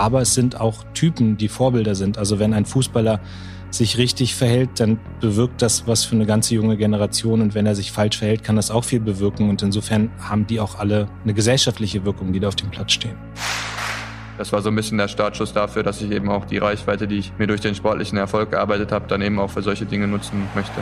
aber es sind auch Typen, die Vorbilder sind. Also wenn ein Fußballer sich richtig verhält, dann bewirkt das was für eine ganze junge Generation. Und wenn er sich falsch verhält, kann das auch viel bewirken. Und insofern haben die auch alle eine gesellschaftliche Wirkung, die da auf dem Platz stehen. Das war so ein bisschen der Startschuss dafür, dass ich eben auch die Reichweite, die ich mir durch den sportlichen Erfolg gearbeitet habe, dann eben auch für solche Dinge nutzen möchte.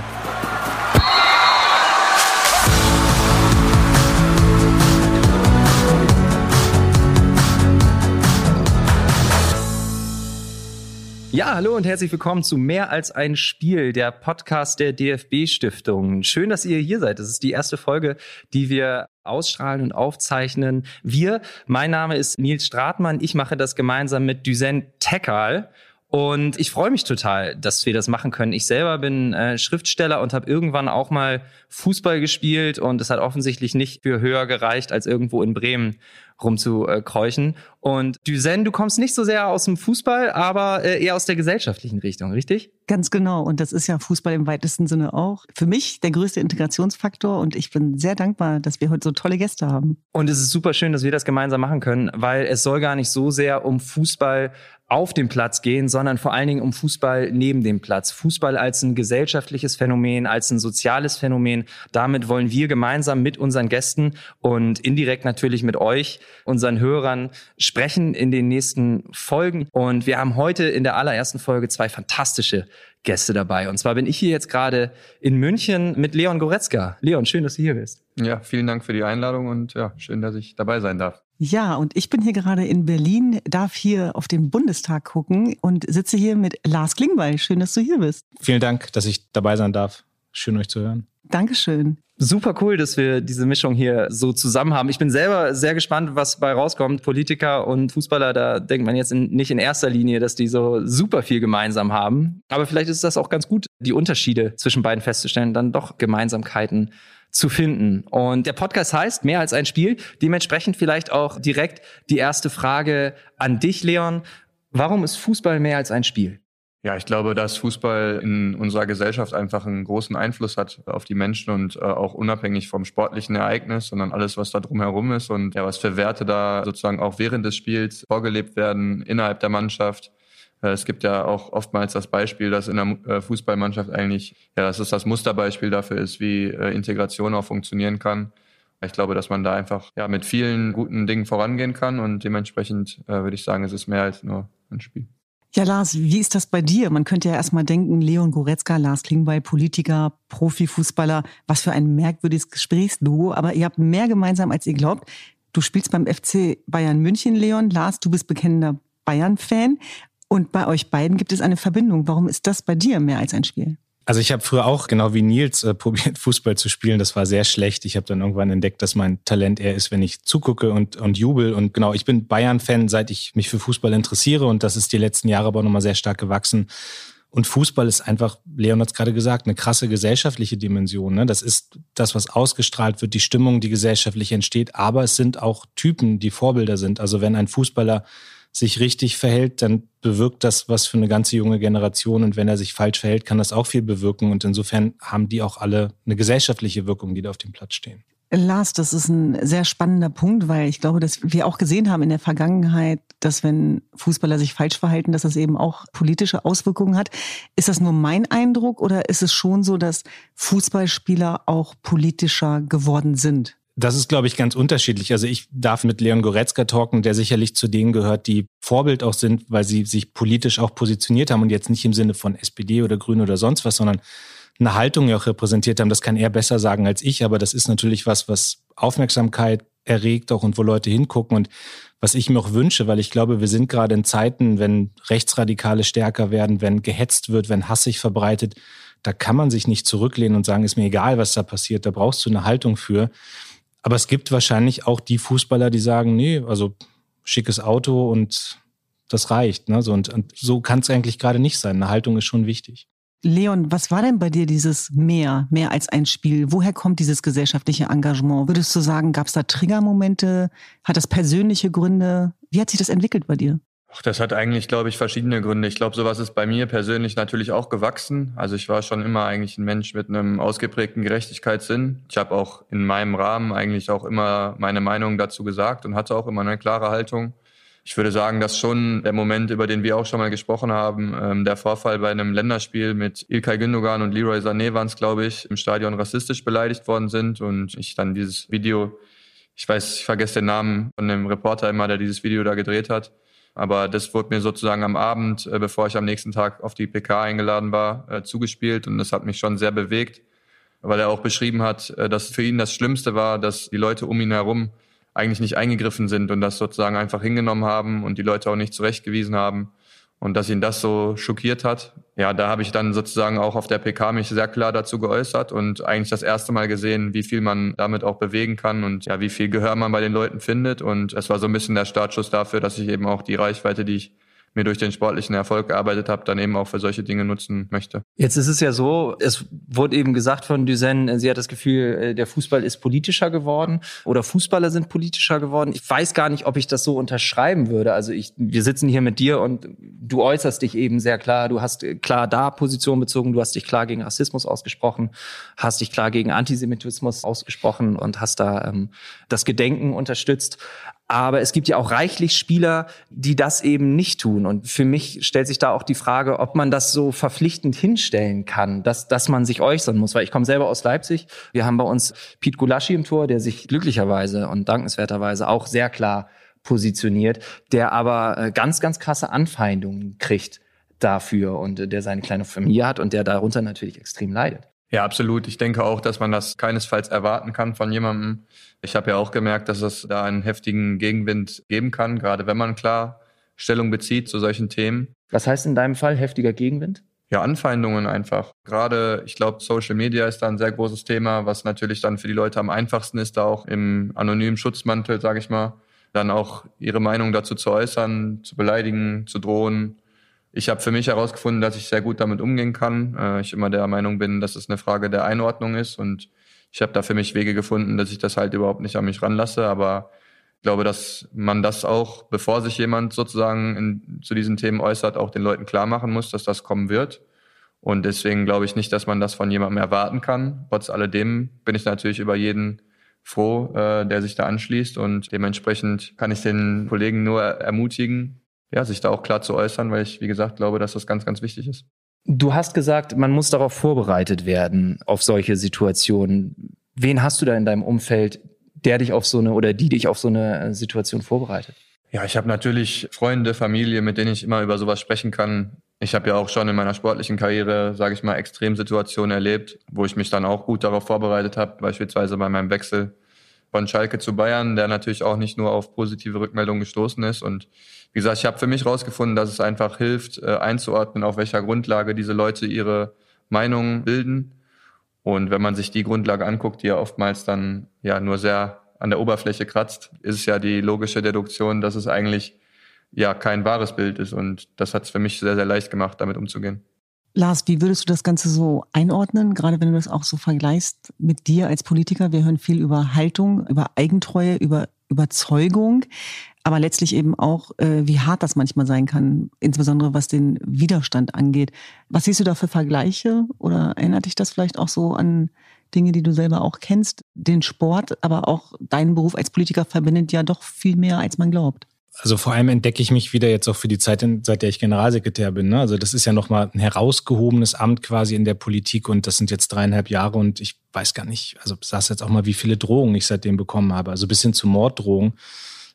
Ja, hallo und herzlich willkommen zu Mehr als ein Spiel, der Podcast der DFB Stiftung. Schön, dass ihr hier seid. Das ist die erste Folge, die wir ausstrahlen und aufzeichnen. Wir, mein Name ist Nils Stratmann. Ich mache das gemeinsam mit Düsen Tekal. Und ich freue mich total, dass wir das machen können. Ich selber bin äh, Schriftsteller und habe irgendwann auch mal Fußball gespielt und es hat offensichtlich nicht für höher gereicht, als irgendwo in Bremen rumzukräuchen. Und Düsen, du kommst nicht so sehr aus dem Fußball, aber äh, eher aus der gesellschaftlichen Richtung, richtig? Ganz genau. Und das ist ja Fußball im weitesten Sinne auch. Für mich der größte Integrationsfaktor und ich bin sehr dankbar, dass wir heute so tolle Gäste haben. Und es ist super schön, dass wir das gemeinsam machen können, weil es soll gar nicht so sehr um Fußball auf dem Platz gehen, sondern vor allen Dingen um Fußball neben dem Platz. Fußball als ein gesellschaftliches Phänomen, als ein soziales Phänomen. Damit wollen wir gemeinsam mit unseren Gästen und indirekt natürlich mit euch, unseren Hörern, sprechen in den nächsten Folgen. Und wir haben heute in der allerersten Folge zwei fantastische Gäste dabei. Und zwar bin ich hier jetzt gerade in München mit Leon Goretzka. Leon, schön, dass du hier bist. Ja, vielen Dank für die Einladung und ja, schön, dass ich dabei sein darf. Ja, und ich bin hier gerade in Berlin, darf hier auf den Bundestag gucken und sitze hier mit Lars Klingbeil. Schön, dass du hier bist. Vielen Dank, dass ich dabei sein darf. Schön, euch zu hören. Dankeschön. Super cool, dass wir diese Mischung hier so zusammen haben. Ich bin selber sehr gespannt, was bei rauskommt. Politiker und Fußballer, da denkt man jetzt in, nicht in erster Linie, dass die so super viel gemeinsam haben. Aber vielleicht ist das auch ganz gut, die Unterschiede zwischen beiden festzustellen, dann doch Gemeinsamkeiten zu finden. Und der Podcast heißt Mehr als ein Spiel. Dementsprechend vielleicht auch direkt die erste Frage an dich, Leon. Warum ist Fußball mehr als ein Spiel? Ja, ich glaube, dass Fußball in unserer Gesellschaft einfach einen großen Einfluss hat auf die Menschen und äh, auch unabhängig vom sportlichen Ereignis, sondern alles, was da drumherum ist und ja, was für Werte da sozusagen auch während des Spiels vorgelebt werden innerhalb der Mannschaft. Äh, es gibt ja auch oftmals das Beispiel, dass in der äh, Fußballmannschaft eigentlich, ja, dass es das Musterbeispiel dafür ist, wie äh, Integration auch funktionieren kann. Ich glaube, dass man da einfach ja, mit vielen guten Dingen vorangehen kann und dementsprechend äh, würde ich sagen, es ist mehr als nur ein Spiel. Ja, Lars, wie ist das bei dir? Man könnte ja erstmal denken, Leon Goretzka, Lars Klingbeil, Politiker, Profifußballer, was für ein merkwürdiges Gesprächsduo, aber ihr habt mehr gemeinsam, als ihr glaubt. Du spielst beim FC Bayern München, Leon. Lars, du bist bekennender Bayern-Fan. Und bei euch beiden gibt es eine Verbindung. Warum ist das bei dir mehr als ein Spiel? Also ich habe früher auch, genau wie Nils, äh, probiert, Fußball zu spielen. Das war sehr schlecht. Ich habe dann irgendwann entdeckt, dass mein Talent eher ist, wenn ich zugucke und, und jubel. Und genau, ich bin Bayern-Fan, seit ich mich für Fußball interessiere. Und das ist die letzten Jahre aber nochmal sehr stark gewachsen. Und Fußball ist einfach, Leon hat es gerade gesagt, eine krasse gesellschaftliche Dimension. Ne? Das ist das, was ausgestrahlt wird, die Stimmung, die gesellschaftlich entsteht. Aber es sind auch Typen, die Vorbilder sind. Also wenn ein Fußballer sich richtig verhält, dann bewirkt das was für eine ganze junge Generation. Und wenn er sich falsch verhält, kann das auch viel bewirken. Und insofern haben die auch alle eine gesellschaftliche Wirkung, die da auf dem Platz stehen. Lars, das ist ein sehr spannender Punkt, weil ich glaube, dass wir auch gesehen haben in der Vergangenheit, dass wenn Fußballer sich falsch verhalten, dass das eben auch politische Auswirkungen hat. Ist das nur mein Eindruck oder ist es schon so, dass Fußballspieler auch politischer geworden sind? Das ist, glaube ich, ganz unterschiedlich. Also ich darf mit Leon Goretzka talken, der sicherlich zu denen gehört, die Vorbild auch sind, weil sie sich politisch auch positioniert haben und jetzt nicht im Sinne von SPD oder Grün oder sonst was, sondern eine Haltung ja auch repräsentiert haben. Das kann er besser sagen als ich, aber das ist natürlich was, was Aufmerksamkeit erregt auch und wo Leute hingucken und was ich mir auch wünsche, weil ich glaube, wir sind gerade in Zeiten, wenn Rechtsradikale stärker werden, wenn gehetzt wird, wenn Hass sich verbreitet, da kann man sich nicht zurücklehnen und sagen, ist mir egal, was da passiert, da brauchst du eine Haltung für. Aber es gibt wahrscheinlich auch die Fußballer, die sagen, nee, also schickes Auto und das reicht. Ne? So, und, und so kann es eigentlich gerade nicht sein. Eine Haltung ist schon wichtig. Leon, was war denn bei dir dieses mehr, mehr als ein Spiel? Woher kommt dieses gesellschaftliche Engagement? Würdest du sagen, gab es da Triggermomente? Hat das persönliche Gründe? Wie hat sich das entwickelt bei dir? Ach, das hat eigentlich, glaube ich, verschiedene Gründe. Ich glaube, sowas ist bei mir persönlich natürlich auch gewachsen. Also ich war schon immer eigentlich ein Mensch mit einem ausgeprägten Gerechtigkeitssinn. Ich habe auch in meinem Rahmen eigentlich auch immer meine Meinung dazu gesagt und hatte auch immer eine klare Haltung. Ich würde sagen, dass schon der Moment, über den wir auch schon mal gesprochen haben, ähm, der Vorfall bei einem Länderspiel mit Ilkay Gündogan und Leroy Sané waren es, glaube ich, im Stadion rassistisch beleidigt worden sind und ich dann dieses Video, ich weiß, ich vergesse den Namen von dem Reporter immer, der dieses Video da gedreht hat, aber das wurde mir sozusagen am Abend, äh, bevor ich am nächsten Tag auf die PK eingeladen war, äh, zugespielt. Und das hat mich schon sehr bewegt, weil er auch beschrieben hat, äh, dass für ihn das Schlimmste war, dass die Leute um ihn herum eigentlich nicht eingegriffen sind und das sozusagen einfach hingenommen haben und die Leute auch nicht zurechtgewiesen haben und dass ihn das so schockiert hat. Ja, da habe ich dann sozusagen auch auf der PK mich sehr klar dazu geäußert und eigentlich das erste Mal gesehen, wie viel man damit auch bewegen kann und ja, wie viel Gehör man bei den Leuten findet. Und es war so ein bisschen der Startschuss dafür, dass ich eben auch die Reichweite, die ich mir durch den sportlichen Erfolg gearbeitet habe, dann eben auch für solche Dinge nutzen möchte. Jetzt ist es ja so, es wurde eben gesagt von Duzen, sie hat das Gefühl, äh, der Fußball ist politischer geworden oder Fußballer sind politischer geworden. Ich weiß gar nicht, ob ich das so unterschreiben würde. Also ich, wir sitzen hier mit dir und du äußerst dich eben sehr klar. Du hast klar da Position bezogen, du hast dich klar gegen Rassismus ausgesprochen, hast dich klar gegen Antisemitismus ausgesprochen und hast da ähm, das Gedenken unterstützt. Aber es gibt ja auch reichlich Spieler, die das eben nicht tun. Und für mich stellt sich da auch die Frage, ob man das so verpflichtend hinstellen kann, dass, dass man sich äußern muss. Weil ich komme selber aus Leipzig. Wir haben bei uns Pete Gulaschi im Tor, der sich glücklicherweise und dankenswerterweise auch sehr klar positioniert, der aber äh, ganz, ganz krasse Anfeindungen kriegt dafür und äh, der seine kleine Familie hat und der darunter natürlich extrem leidet. Ja, absolut. Ich denke auch, dass man das keinesfalls erwarten kann von jemandem. Ich habe ja auch gemerkt, dass es da einen heftigen Gegenwind geben kann, gerade wenn man klar Stellung bezieht zu solchen Themen. Was heißt in deinem Fall heftiger Gegenwind? Ja, Anfeindungen einfach. Gerade, ich glaube, Social Media ist da ein sehr großes Thema, was natürlich dann für die Leute am einfachsten ist, da auch im anonymen Schutzmantel, sage ich mal, dann auch ihre Meinung dazu zu äußern, zu beleidigen, zu drohen ich habe für mich herausgefunden, dass ich sehr gut damit umgehen kann. Äh, ich immer der Meinung bin, dass es eine Frage der Einordnung ist und ich habe da für mich Wege gefunden, dass ich das halt überhaupt nicht an mich ranlasse. Aber ich glaube, dass man das auch, bevor sich jemand sozusagen in, zu diesen Themen äußert, auch den Leuten klar machen muss, dass das kommen wird. Und deswegen glaube ich nicht, dass man das von jemandem erwarten kann. Trotz alledem bin ich natürlich über jeden froh, äh, der sich da anschließt. Und dementsprechend kann ich den Kollegen nur ermutigen, ja, sich da auch klar zu äußern, weil ich, wie gesagt, glaube, dass das ganz, ganz wichtig ist. Du hast gesagt, man muss darauf vorbereitet werden, auf solche Situationen. Wen hast du da in deinem Umfeld, der dich auf so eine oder die dich auf so eine äh, Situation vorbereitet? Ja, ich habe natürlich Freunde, Familie, mit denen ich immer über sowas sprechen kann. Ich habe ja auch schon in meiner sportlichen Karriere, sage ich mal, Extremsituationen erlebt, wo ich mich dann auch gut darauf vorbereitet habe, beispielsweise bei meinem Wechsel von Schalke zu Bayern, der natürlich auch nicht nur auf positive Rückmeldungen gestoßen ist. Und wie gesagt, ich habe für mich herausgefunden, dass es einfach hilft, äh, einzuordnen, auf welcher Grundlage diese Leute ihre Meinung bilden. Und wenn man sich die Grundlage anguckt, die ja oftmals dann ja nur sehr an der Oberfläche kratzt, ist es ja die logische Deduktion, dass es eigentlich ja kein wahres Bild ist. Und das hat es für mich sehr, sehr leicht gemacht, damit umzugehen. Lars, wie würdest du das Ganze so einordnen, gerade wenn du das auch so vergleichst mit dir als Politiker? Wir hören viel über Haltung, über Eigentreue, über Überzeugung, aber letztlich eben auch, äh, wie hart das manchmal sein kann, insbesondere was den Widerstand angeht. Was siehst du da für Vergleiche oder erinnert dich das vielleicht auch so an Dinge, die du selber auch kennst? Den Sport, aber auch deinen Beruf als Politiker verbindet ja doch viel mehr, als man glaubt also vor allem entdecke ich mich wieder jetzt auch für die Zeit, seit der ich Generalsekretär bin. Ne? Also das ist ja nochmal ein herausgehobenes Amt quasi in der Politik und das sind jetzt dreieinhalb Jahre und ich weiß gar nicht, also sagst jetzt auch mal, wie viele Drohungen ich seitdem bekommen habe. Also bis hin zu Morddrohungen.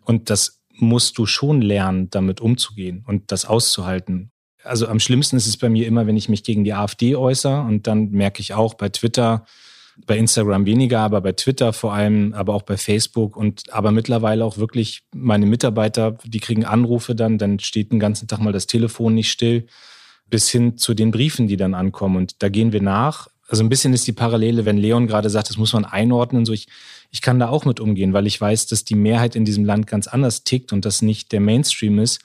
Und das musst du schon lernen, damit umzugehen und das auszuhalten. Also am schlimmsten ist es bei mir immer, wenn ich mich gegen die AfD äußere und dann merke ich auch bei Twitter, bei Instagram weniger, aber bei Twitter vor allem, aber auch bei Facebook und aber mittlerweile auch wirklich meine Mitarbeiter, die kriegen Anrufe dann, dann steht den ganzen Tag mal das Telefon nicht still, bis hin zu den Briefen, die dann ankommen. Und da gehen wir nach. Also ein bisschen ist die Parallele, wenn Leon gerade sagt, das muss man einordnen. So ich, ich kann da auch mit umgehen, weil ich weiß, dass die Mehrheit in diesem Land ganz anders tickt und das nicht der Mainstream ist.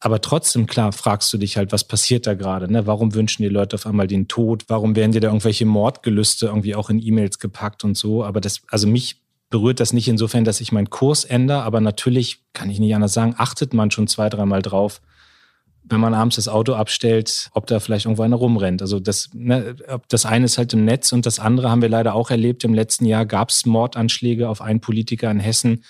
Aber trotzdem, klar, fragst du dich halt, was passiert da gerade? Ne? Warum wünschen die Leute auf einmal den Tod? Warum werden dir da irgendwelche Mordgelüste irgendwie auch in E-Mails gepackt und so? Aber das, also mich berührt das nicht insofern, dass ich meinen Kurs ändere, aber natürlich kann ich nicht anders sagen, achtet man schon zwei, dreimal drauf, wenn man abends das Auto abstellt, ob da vielleicht irgendwo einer rumrennt. Also das, ne, das eine ist halt im Netz und das andere haben wir leider auch erlebt. Im letzten Jahr gab es Mordanschläge auf einen Politiker in Hessen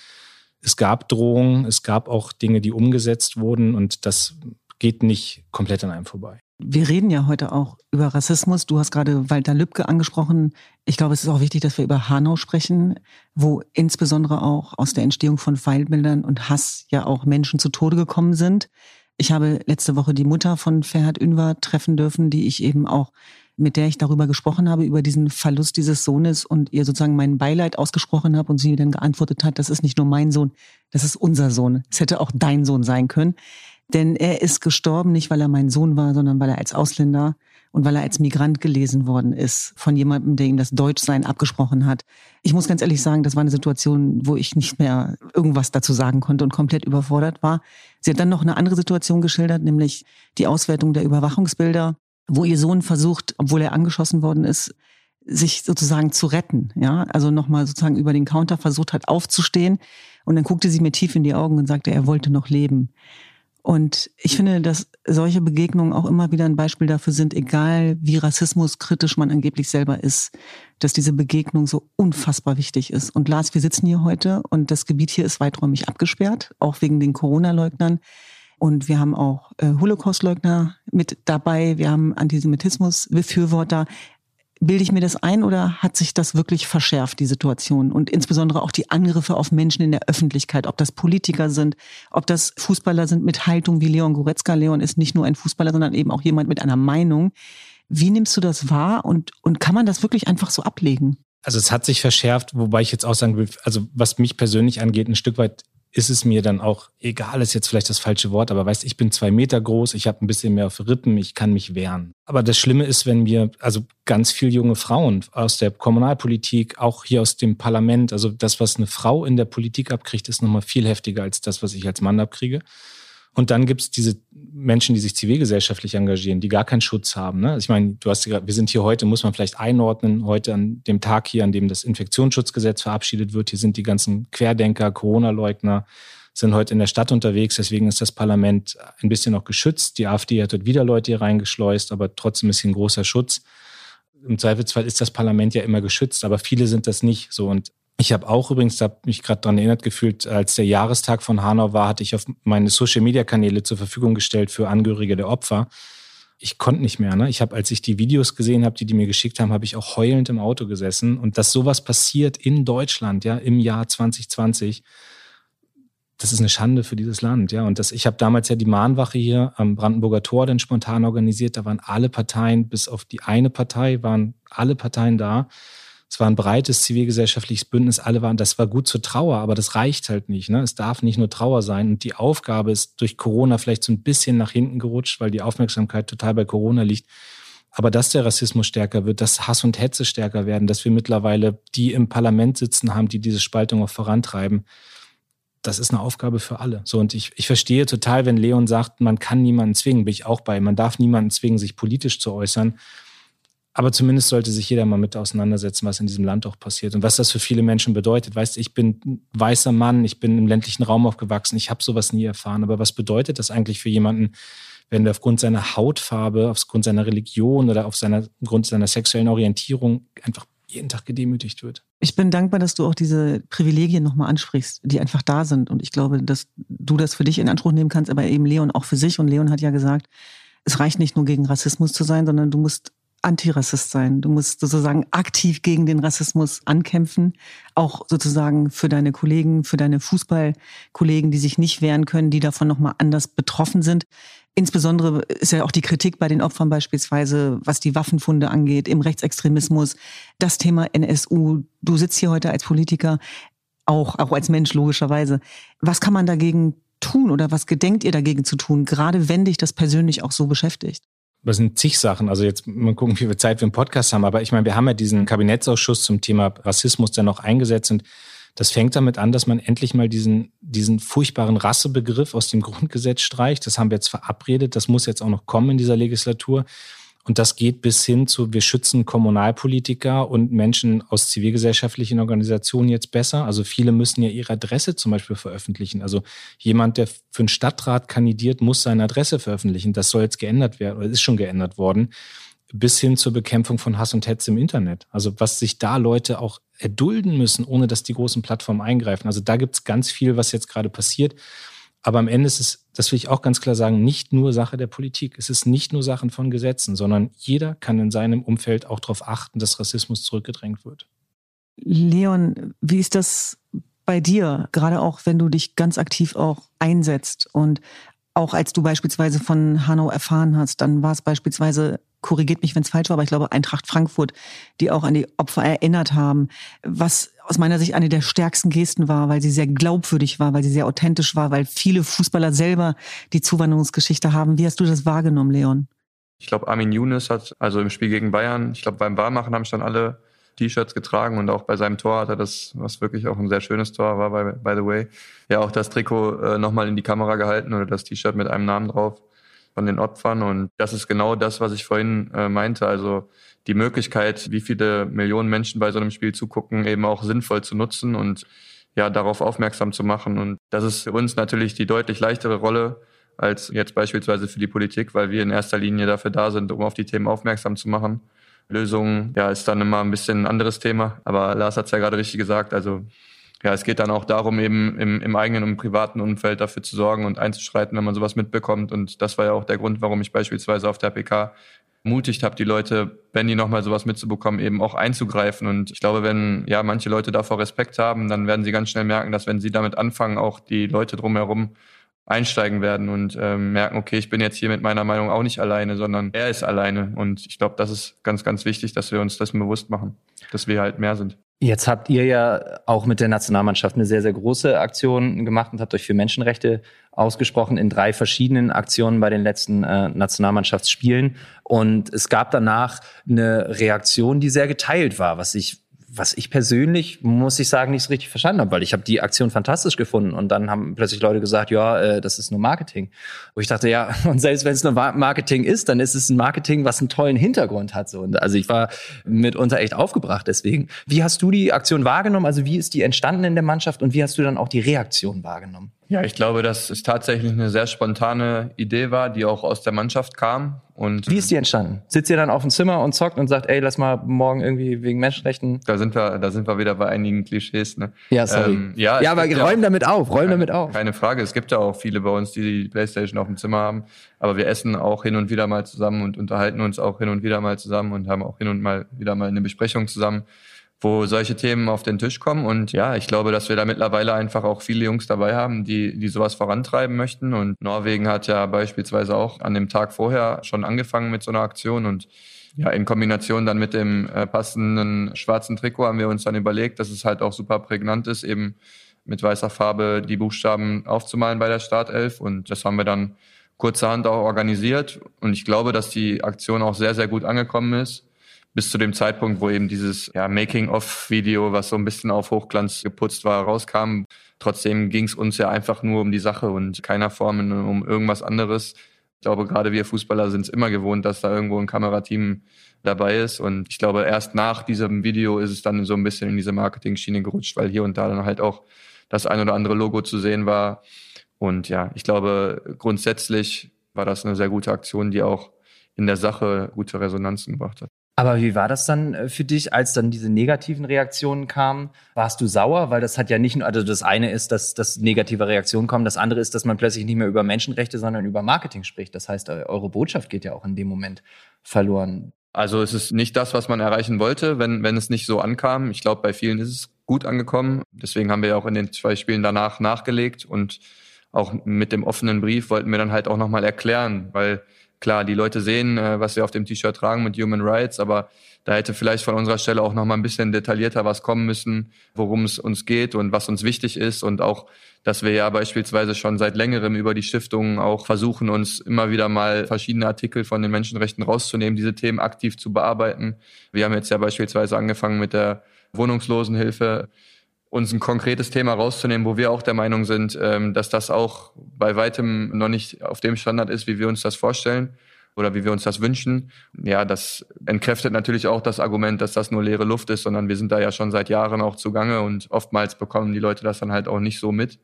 Es gab Drohungen, es gab auch Dinge, die umgesetzt wurden und das geht nicht komplett an einem vorbei. Wir reden ja heute auch über Rassismus. Du hast gerade Walter Lübcke angesprochen. Ich glaube, es ist auch wichtig, dass wir über Hanau sprechen, wo insbesondere auch aus der Entstehung von Feindbildern und Hass ja auch Menschen zu Tode gekommen sind. Ich habe letzte Woche die Mutter von Ferhat Ünver treffen dürfen, die ich eben auch mit der ich darüber gesprochen habe, über diesen Verlust dieses Sohnes und ihr sozusagen mein Beileid ausgesprochen habe und sie dann geantwortet hat, das ist nicht nur mein Sohn, das ist unser Sohn. Es hätte auch dein Sohn sein können. Denn er ist gestorben nicht, weil er mein Sohn war, sondern weil er als Ausländer und weil er als Migrant gelesen worden ist von jemandem, der ihm das Deutschsein abgesprochen hat. Ich muss ganz ehrlich sagen, das war eine Situation, wo ich nicht mehr irgendwas dazu sagen konnte und komplett überfordert war. Sie hat dann noch eine andere Situation geschildert, nämlich die Auswertung der Überwachungsbilder wo ihr Sohn versucht, obwohl er angeschossen worden ist, sich sozusagen zu retten, ja, also nochmal sozusagen über den Counter versucht hat aufzustehen und dann guckte sie mir tief in die Augen und sagte, er wollte noch leben. Und ich finde, dass solche Begegnungen auch immer wieder ein Beispiel dafür sind, egal wie rassismuskritisch man angeblich selber ist, dass diese Begegnung so unfassbar wichtig ist. Und Lars, wir sitzen hier heute und das Gebiet hier ist weiträumig abgesperrt, auch wegen den Corona-Leugnern. Und wir haben auch äh, Holocaust-Leugner mit dabei. Wir haben Antisemitismus-Befürworter. Bilde ich mir das ein oder hat sich das wirklich verschärft, die Situation? Und insbesondere auch die Angriffe auf Menschen in der Öffentlichkeit, ob das Politiker sind, ob das Fußballer sind mit Haltung wie Leon Goretzka. Leon ist nicht nur ein Fußballer, sondern eben auch jemand mit einer Meinung. Wie nimmst du das wahr und, und kann man das wirklich einfach so ablegen? Also es hat sich verschärft, wobei ich jetzt auch sagen will, also was mich persönlich angeht, ein Stück weit ist es mir dann auch egal, ist jetzt vielleicht das falsche Wort, aber weißt, ich bin zwei Meter groß, ich habe ein bisschen mehr auf Rippen, ich kann mich wehren. Aber das Schlimme ist, wenn wir, also ganz viele junge Frauen aus der Kommunalpolitik, auch hier aus dem Parlament, also das, was eine Frau in der Politik abkriegt, ist nochmal viel heftiger als das, was ich als Mann abkriege. Und dann gibt es diese Menschen, die sich zivilgesellschaftlich engagieren, die gar keinen Schutz haben. Ne? Ich meine, du hast wir sind hier heute, muss man vielleicht einordnen, heute an dem Tag hier, an dem das Infektionsschutzgesetz verabschiedet wird. Hier sind die ganzen Querdenker, Corona-Leugner, sind heute in der Stadt unterwegs. Deswegen ist das Parlament ein bisschen noch geschützt. Die AfD hat dort wieder Leute hier reingeschleust, aber trotzdem ist hier ein großer Schutz. Im Zweifelsfall ist das Parlament ja immer geschützt, aber viele sind das nicht so. Und ich habe auch übrigens, da habe mich gerade daran erinnert gefühlt, als der Jahrestag von Hanau war, hatte ich auf meine Social-Media-Kanäle zur Verfügung gestellt für Angehörige der Opfer. Ich konnte nicht mehr. Ne? Ich habe, als ich die Videos gesehen habe, die die mir geschickt haben, habe ich auch heulend im Auto gesessen. Und dass sowas passiert in Deutschland, ja, im Jahr 2020, das ist eine Schande für dieses Land, ja. Und das, ich habe damals ja die Mahnwache hier am Brandenburger Tor dann spontan organisiert. Da waren alle Parteien, bis auf die eine Partei, waren alle Parteien da. Es war ein breites zivilgesellschaftliches Bündnis, alle waren, das war gut zur Trauer, aber das reicht halt nicht. Ne? Es darf nicht nur Trauer sein. Und die Aufgabe ist durch Corona vielleicht so ein bisschen nach hinten gerutscht, weil die Aufmerksamkeit total bei Corona liegt. Aber dass der Rassismus stärker wird, dass Hass und Hetze stärker werden, dass wir mittlerweile die im Parlament sitzen haben, die diese Spaltung auch vorantreiben, das ist eine Aufgabe für alle. So, und ich, ich verstehe total, wenn Leon sagt, man kann niemanden zwingen, bin ich auch bei. Man darf niemanden zwingen, sich politisch zu äußern. Aber zumindest sollte sich jeder mal mit auseinandersetzen, was in diesem Land auch passiert und was das für viele Menschen bedeutet. Weißt ich bin ein weißer Mann, ich bin im ländlichen Raum aufgewachsen, ich habe sowas nie erfahren. Aber was bedeutet das eigentlich für jemanden, wenn der aufgrund seiner Hautfarbe, aufgrund seiner Religion oder aufgrund seiner sexuellen Orientierung einfach jeden Tag gedemütigt wird? Ich bin dankbar, dass du auch diese Privilegien nochmal ansprichst, die einfach da sind. Und ich glaube, dass du das für dich in Anspruch nehmen kannst, aber eben Leon auch für sich. Und Leon hat ja gesagt, es reicht nicht nur gegen Rassismus zu sein, sondern du musst Antirassist sein. Du musst sozusagen aktiv gegen den Rassismus ankämpfen, auch sozusagen für deine Kollegen, für deine Fußballkollegen, die sich nicht wehren können, die davon nochmal anders betroffen sind. Insbesondere ist ja auch die Kritik bei den Opfern beispielsweise, was die Waffenfunde angeht, im Rechtsextremismus, das Thema NSU. Du sitzt hier heute als Politiker, auch, auch als Mensch logischerweise. Was kann man dagegen tun oder was gedenkt ihr dagegen zu tun, gerade wenn dich das persönlich auch so beschäftigt? Das sind zig Sachen. Also jetzt mal gucken, wie viel Zeit wir im Podcast haben. Aber ich meine, wir haben ja diesen Kabinettsausschuss zum Thema Rassismus dann noch eingesetzt und das fängt damit an, dass man endlich mal diesen, diesen furchtbaren Rassebegriff aus dem Grundgesetz streicht. Das haben wir jetzt verabredet. Das muss jetzt auch noch kommen in dieser Legislatur. Und das geht bis hin zu, wir schützen Kommunalpolitiker und Menschen aus zivilgesellschaftlichen Organisationen jetzt besser. Also viele müssen ja ihre Adresse zum Beispiel veröffentlichen. Also jemand, der für einen Stadtrat kandidiert, muss seine Adresse veröffentlichen. Das soll jetzt geändert werden oder ist schon geändert worden. bis hin zur Bekämpfung von Hass und Hetze im Internet. Also was sich da Leute auch erdulden müssen, ohne dass die großen Plattformen eingreifen. Also da gibt es ganz viel, was jetzt gerade passiert. Aber am Ende ist es, das will ich auch ganz klar sagen, nicht nur Sache der Politik. Es ist nicht nur Sachen von Gesetzen, sondern jeder kann in seinem Umfeld auch darauf achten, dass Rassismus zurückgedrängt wird. Leon, wie ist das bei dir, gerade auch wenn du dich ganz aktiv auch einsetzt und auch als du beispielsweise von Hanau erfahren hast, dann war es beispielsweise, korrigiert mich, wenn es falsch war, aber ich glaube Eintracht Frankfurt, die auch an die Opfer erinnert haben, was aus meiner Sicht eine der stärksten Gesten war, weil sie sehr glaubwürdig war, weil sie sehr authentisch war, weil viele Fußballer selber die Zuwanderungsgeschichte haben. Wie hast du das wahrgenommen, Leon? Ich glaube, Armin Younes hat, also im Spiel gegen Bayern, ich glaube, beim Barmachen haben schon alle T-Shirts getragen und auch bei seinem Tor hat er das, was wirklich auch ein sehr schönes Tor war, by, by the way, ja auch das Trikot äh, nochmal in die Kamera gehalten oder das T-Shirt mit einem Namen drauf von den Opfern. Und das ist genau das, was ich vorhin äh, meinte. Also die Möglichkeit, wie viele Millionen Menschen bei so einem Spiel zugucken, eben auch sinnvoll zu nutzen und ja, darauf aufmerksam zu machen. Und das ist für uns natürlich die deutlich leichtere Rolle als jetzt beispielsweise für die Politik, weil wir in erster Linie dafür da sind, um auf die Themen aufmerksam zu machen. Lösungen, ja, ist dann immer ein bisschen ein anderes Thema. Aber Lars hat es ja gerade richtig gesagt. Also ja, es geht dann auch darum, eben im, im eigenen und privaten Umfeld dafür zu sorgen und einzuschreiten, wenn man sowas mitbekommt. Und das war ja auch der Grund, warum ich beispielsweise auf der PK mutigt habe, die Leute, wenn die nochmal sowas mitzubekommen, eben auch einzugreifen. Und ich glaube, wenn ja manche Leute davor Respekt haben, dann werden sie ganz schnell merken, dass wenn sie damit anfangen, auch die Leute drumherum einsteigen werden und ähm, merken, okay, ich bin jetzt hier mit meiner Meinung auch nicht alleine, sondern er ist alleine. Und ich glaube, das ist ganz, ganz wichtig, dass wir uns das bewusst machen, dass wir halt mehr sind. Jetzt habt ihr ja auch mit der Nationalmannschaft eine sehr, sehr große Aktion gemacht und habt euch für Menschenrechte ausgesprochen in drei verschiedenen Aktionen bei den letzten äh, Nationalmannschaftsspielen. Und es gab danach eine Reaktion, die sehr geteilt war, was ich was ich persönlich, muss ich sagen, nicht so richtig verstanden habe, weil ich habe die Aktion fantastisch gefunden und dann haben plötzlich Leute gesagt, ja, äh, das ist nur Marketing. Wo ich dachte, ja, und selbst wenn es nur Marketing ist, dann ist es ein Marketing, was einen tollen Hintergrund hat. So. Und also ich war mitunter echt aufgebracht deswegen. Wie hast du die Aktion wahrgenommen? Also wie ist die entstanden in der Mannschaft und wie hast du dann auch die Reaktion wahrgenommen? Ja, ich glaube, dass es tatsächlich eine sehr spontane Idee war, die auch aus der Mannschaft kam. Und Wie ist die entstanden? Sitzt ihr dann auf dem Zimmer und zockt und sagt, ey, lass mal morgen irgendwie wegen Menschenrechten? Da sind wir, da sind wir wieder bei einigen Klischees, ne? Ja, sorry. Ähm, ja, ja aber räum damit auf, räum damit auf. Keine Frage. Es gibt ja auch viele bei uns, die die Playstation auf dem Zimmer haben. Aber wir essen auch hin und wieder mal zusammen und unterhalten uns auch hin und wieder mal zusammen und haben auch hin und mal wieder mal eine Besprechung zusammen wo solche Themen auf den Tisch kommen. Und ja, ich glaube, dass wir da mittlerweile einfach auch viele Jungs dabei haben, die, die sowas vorantreiben möchten. Und Norwegen hat ja beispielsweise auch an dem Tag vorher schon angefangen mit so einer Aktion und ja, in Kombination dann mit dem äh, passenden schwarzen Trikot haben wir uns dann überlegt, dass es halt auch super prägnant ist, eben mit weißer Farbe die Buchstaben aufzumalen bei der Startelf. Und das haben wir dann kurzerhand auch organisiert. Und ich glaube, dass die Aktion auch sehr, sehr gut angekommen ist bis zu dem Zeitpunkt, wo eben dieses ja, Making-of-Video, was so ein bisschen auf Hochglanz geputzt war, rauskam. Trotzdem ging es uns ja einfach nur um die Sache und keiner Form um irgendwas anderes. Ich glaube, gerade wir Fußballer sind es immer gewohnt, dass da irgendwo ein Kamerateam dabei ist. Und ich glaube, erst nach diesem Video ist es dann so ein bisschen in diese Marketing-Schiene gerutscht, weil hier und da dann halt auch das ein oder andere Logo zu sehen war. Und ja, ich glaube, grundsätzlich war das eine sehr gute Aktion, die auch in der Sache gute Resonanzen gebracht hat. Aber wie war das dann äh, für dich, als dann diese negativen Reaktionen kamen? Warst du sauer? Weil das hat ja nicht nur, also das eine ist, dass, dass negative Reaktionen kommen, das andere ist, dass man plötzlich nicht mehr über Menschenrechte, sondern über Marketing spricht. Das heißt, eure Botschaft geht ja auch in dem Moment verloren. Also es ist nicht das, was man erreichen wollte, wenn, wenn es nicht so ankam. Ich glaube, bei vielen ist es gut angekommen. Deswegen haben wir ja auch in den zwei Spielen danach nachgelegt und auch mit dem offenen Brief wollten wir dann halt auch nochmal erklären, weil klar, die Leute sehen, äh, was wir auf dem T-Shirt tragen mit Human Rights, aber da hätte vielleicht von unserer Stelle auch noch mal ein bisschen detaillierter was kommen müssen, worum es uns geht und was uns wichtig ist und auch, dass wir ja beispielsweise schon seit längerem über die Stiftungen auch versuchen, uns immer wieder mal verschiedene Artikel von den Menschenrechten rauszunehmen, diese Themen aktiv zu bearbeiten. Wir haben jetzt ja beispielsweise angefangen mit der Wohnungslosenhilfe uns ein konkretes Thema rauszunehmen, wo wir auch der Meinung sind, ähm, dass das auch bei weitem noch nicht auf dem Standard ist, wie wir uns das vorstellen oder wie wir uns das wünschen. Ja, das entkräftet natürlich auch das Argument, dass das nur leere Luft ist, sondern wir sind da ja schon seit Jahren auch zugange und oftmals bekommen die Leute das dann halt auch nicht so mit.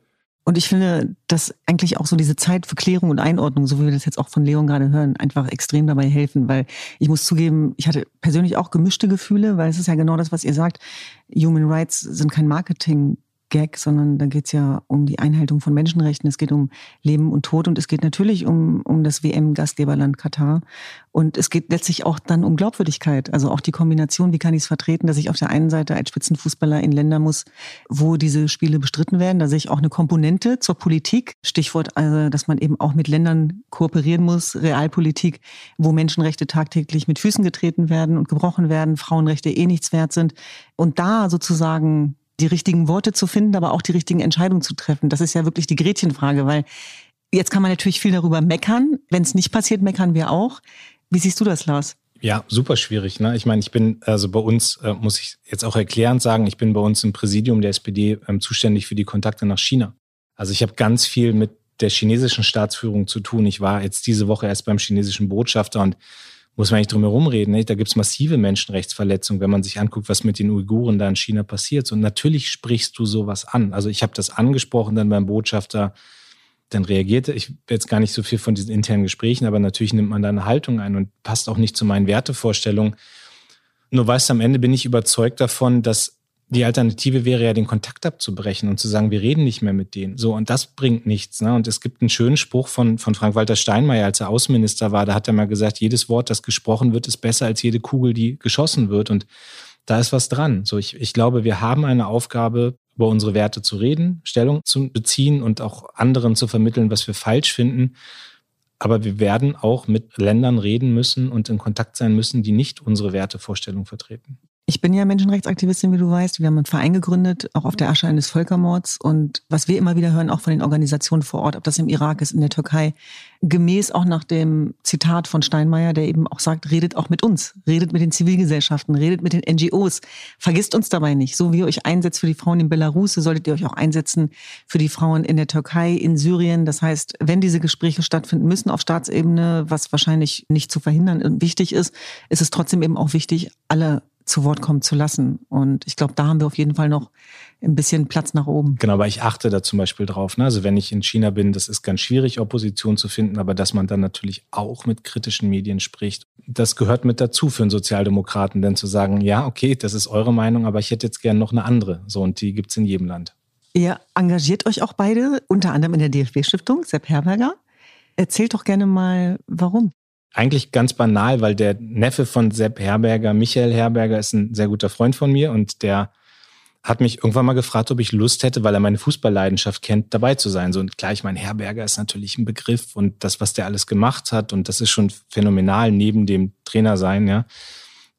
Und ich finde, dass eigentlich auch so diese Zeit für Klärung und Einordnung, so wie wir das jetzt auch von Leon gerade hören, einfach extrem dabei helfen. Weil ich muss zugeben, ich hatte persönlich auch gemischte Gefühle, weil es ist ja genau das, was ihr sagt. Human Rights sind kein Marketing Gag, sondern da geht es ja um die Einhaltung von Menschenrechten, es geht um Leben und Tod und es geht natürlich um, um das WM-Gastgeberland Katar. Und es geht letztlich auch dann um Glaubwürdigkeit. Also auch die Kombination, wie kann ich es vertreten, dass ich auf der einen Seite als Spitzenfußballer in Länder muss, wo diese Spiele bestritten werden. Da sehe ich auch eine Komponente zur Politik. Stichwort, also, dass man eben auch mit Ländern kooperieren muss, Realpolitik, wo Menschenrechte tagtäglich mit Füßen getreten werden und gebrochen werden, Frauenrechte eh nichts wert sind. Und da sozusagen die richtigen Worte zu finden, aber auch die richtigen Entscheidungen zu treffen. Das ist ja wirklich die Gretchenfrage, weil jetzt kann man natürlich viel darüber meckern. Wenn es nicht passiert, meckern wir auch. Wie siehst du das, Lars? Ja, super schwierig. Ne? Ich meine, ich bin, also bei uns, äh, muss ich jetzt auch erklärend sagen, ich bin bei uns im Präsidium der SPD ähm, zuständig für die Kontakte nach China. Also ich habe ganz viel mit der chinesischen Staatsführung zu tun. Ich war jetzt diese Woche erst beim chinesischen Botschafter und muss man nicht drum herum reden. Da gibt es massive Menschenrechtsverletzungen, wenn man sich anguckt, was mit den Uiguren da in China passiert. Und natürlich sprichst du sowas an. Also ich habe das angesprochen dann beim Botschafter, dann reagierte. Ich jetzt gar nicht so viel von diesen internen Gesprächen, aber natürlich nimmt man da eine Haltung ein und passt auch nicht zu meinen Wertevorstellungen. Nur weißt du, am Ende bin ich überzeugt davon, dass die Alternative wäre ja, den Kontakt abzubrechen und zu sagen, wir reden nicht mehr mit denen. So, und das bringt nichts. Ne? Und es gibt einen schönen Spruch von, von Frank-Walter Steinmeier, als er Außenminister war. Da hat er mal gesagt, jedes Wort, das gesprochen wird, ist besser als jede Kugel, die geschossen wird. Und da ist was dran. So, ich, ich glaube, wir haben eine Aufgabe, über unsere Werte zu reden, Stellung zu beziehen und auch anderen zu vermitteln, was wir falsch finden. Aber wir werden auch mit Ländern reden müssen und in Kontakt sein müssen, die nicht unsere Wertevorstellung vertreten. Ich bin ja Menschenrechtsaktivistin, wie du weißt. Wir haben einen Verein gegründet, auch auf der Asche eines Völkermords. Und was wir immer wieder hören, auch von den Organisationen vor Ort, ob das im Irak ist, in der Türkei, gemäß auch nach dem Zitat von Steinmeier, der eben auch sagt, redet auch mit uns, redet mit den Zivilgesellschaften, redet mit den NGOs, vergisst uns dabei nicht. So wie ihr euch einsetzt für die Frauen in Belarus, so solltet ihr euch auch einsetzen für die Frauen in der Türkei, in Syrien. Das heißt, wenn diese Gespräche stattfinden müssen auf Staatsebene, was wahrscheinlich nicht zu verhindern wichtig ist, ist es trotzdem eben auch wichtig, alle zu Wort kommen zu lassen. Und ich glaube, da haben wir auf jeden Fall noch ein bisschen Platz nach oben. Genau, aber ich achte da zum Beispiel drauf. Ne? Also wenn ich in China bin, das ist ganz schwierig, Opposition zu finden, aber dass man dann natürlich auch mit kritischen Medien spricht, das gehört mit dazu für einen Sozialdemokraten, denn zu sagen, ja, okay, das ist eure Meinung, aber ich hätte jetzt gerne noch eine andere. So, und die gibt's in jedem Land. Ihr engagiert euch auch beide, unter anderem in der DFB-Stiftung, Sepp Herberger. Erzählt doch gerne mal, warum. Eigentlich ganz banal, weil der Neffe von Sepp Herberger, Michael Herberger, ist ein sehr guter Freund von mir und der hat mich irgendwann mal gefragt, ob ich Lust hätte, weil er meine Fußballleidenschaft kennt, dabei zu sein. So, und klar, ich meine, Herberger ist natürlich ein Begriff und das, was der alles gemacht hat, und das ist schon phänomenal neben dem Trainer sein, ja.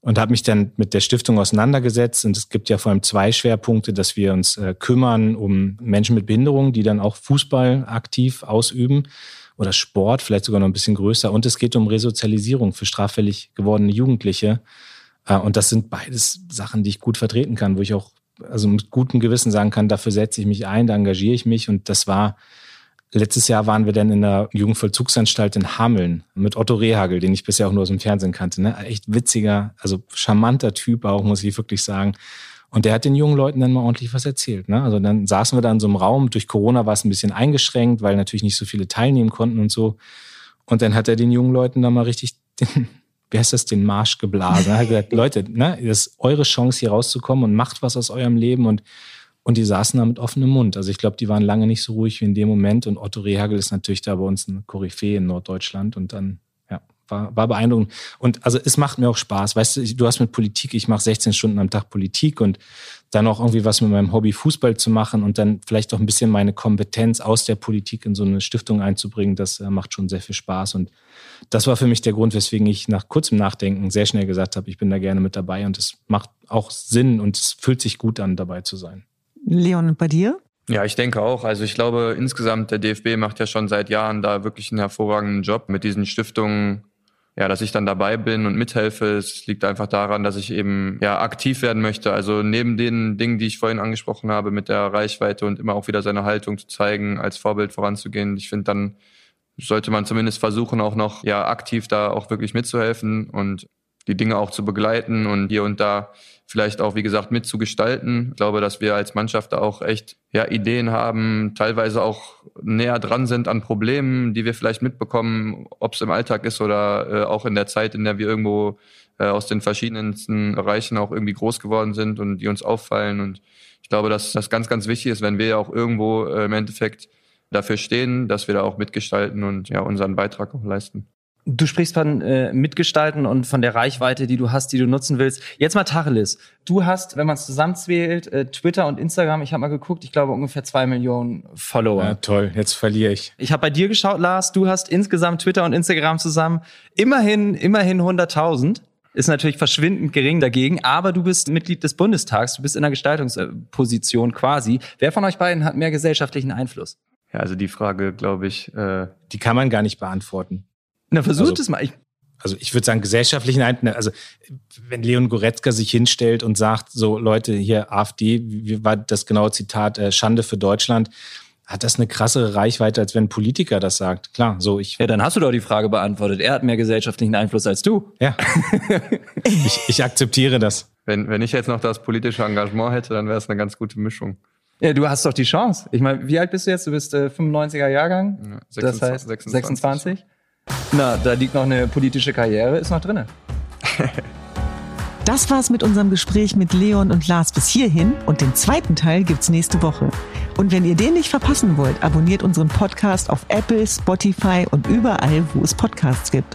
Und habe mich dann mit der Stiftung auseinandergesetzt. Und es gibt ja vor allem zwei Schwerpunkte, dass wir uns äh, kümmern um Menschen mit Behinderung, die dann auch Fußball aktiv ausüben oder Sport, vielleicht sogar noch ein bisschen größer. Und es geht um Resozialisierung für straffällig gewordene Jugendliche. Äh, und das sind beides Sachen, die ich gut vertreten kann, wo ich auch also mit gutem Gewissen sagen kann, dafür setze ich mich ein, da engagiere ich mich. Und das war, letztes Jahr waren wir dann in der Jugendvollzugsanstalt in Hameln mit Otto Rehagel, den ich bisher auch nur aus dem Fernsehen kannte. Ne? Echt witziger, also charmanter Typ auch, muss ich wirklich sagen. Und der hat den jungen Leuten dann mal ordentlich was erzählt. Ne? Also dann saßen wir da in so einem Raum. Durch Corona war es ein bisschen eingeschränkt, weil natürlich nicht so viele teilnehmen konnten und so. Und dann hat er den jungen Leuten da mal richtig den, wie heißt das, den Marsch geblasen. Er hat gesagt, Leute, ne, das ist eure Chance, hier rauszukommen und macht was aus eurem Leben. Und, und die saßen da mit offenem Mund. Also ich glaube, die waren lange nicht so ruhig wie in dem Moment. Und Otto Rehagel ist natürlich da bei uns ein Koryphäe in Norddeutschland. Und dann war, war beeindruckend. Und also es macht mir auch Spaß. Weißt du, du hast mit Politik, ich mache 16 Stunden am Tag Politik und dann auch irgendwie was mit meinem Hobby Fußball zu machen und dann vielleicht auch ein bisschen meine Kompetenz aus der Politik in so eine Stiftung einzubringen, das äh, macht schon sehr viel Spaß. Und das war für mich der Grund, weswegen ich nach kurzem Nachdenken sehr schnell gesagt habe, ich bin da gerne mit dabei und es macht auch Sinn und es fühlt sich gut an, dabei zu sein. Leon, bei dir? Ja, ich denke auch. Also ich glaube insgesamt, der DFB macht ja schon seit Jahren da wirklich einen hervorragenden Job mit diesen Stiftungen ja, dass ich dann dabei bin und mithelfe. Es liegt einfach daran, dass ich eben ja aktiv werden möchte. Also neben den Dingen, die ich vorhin angesprochen habe, mit der Reichweite und immer auch wieder seine Haltung zu zeigen, als Vorbild voranzugehen. Ich finde, dann sollte man zumindest versuchen, auch noch ja aktiv da auch wirklich mitzuhelfen. Und die Dinge auch zu begleiten und hier und da vielleicht auch, wie gesagt, mitzugestalten. Ich glaube, dass wir als Mannschaft da auch echt ja, Ideen haben, teilweise auch näher dran sind an Problemen, die wir vielleicht mitbekommen, ob es im Alltag ist oder äh, auch in der Zeit, in der wir irgendwo äh, aus den verschiedensten Bereichen auch irgendwie groß geworden sind und die uns auffallen. Und ich glaube, dass das ganz, ganz wichtig ist, wenn wir auch irgendwo äh, im Endeffekt dafür stehen, dass wir da auch mitgestalten und ja unseren Beitrag auch leisten. Du sprichst von äh, Mitgestalten und von der Reichweite, die du hast, die du nutzen willst. Jetzt mal Tacheles. Du hast, wenn man es zusammenzählt, äh, Twitter und Instagram, ich habe mal geguckt, ich glaube ungefähr zwei Millionen Follower. Ja, toll, jetzt verliere ich. Ich habe bei dir geschaut, Lars, du hast insgesamt Twitter und Instagram zusammen immerhin, immerhin 100.000. Ist natürlich verschwindend gering dagegen, aber du bist Mitglied des Bundestags, du bist in einer Gestaltungsposition quasi. Wer von euch beiden hat mehr gesellschaftlichen Einfluss? Ja, also die Frage, glaube ich, äh, die kann man gar nicht beantworten. Na, versucht also, es mal. Ich also ich würde sagen, gesellschaftlichen Einfluss, also wenn Leon Goretzka sich hinstellt und sagt, so Leute, hier AfD, wie war das genaue Zitat, äh, Schande für Deutschland, hat das eine krassere Reichweite, als wenn ein Politiker das sagt. Klar, so ich. Ja, dann hast du doch die Frage beantwortet. Er hat mehr gesellschaftlichen Einfluss als du. Ja. ich, ich akzeptiere das. Wenn, wenn ich jetzt noch das politische Engagement hätte, dann wäre es eine ganz gute Mischung. Ja, du hast doch die Chance. Ich meine, wie alt bist du jetzt? Du bist äh, 95er Jahrgang. Ja, 26, das heißt 26. 26. Na, da liegt noch eine politische Karriere, ist noch drinne. Das war's mit unserem Gespräch mit Leon und Lars bis hierhin und den zweiten Teil gibt's nächste Woche. Und wenn ihr den nicht verpassen wollt, abonniert unseren Podcast auf Apple, Spotify und überall, wo es Podcasts gibt.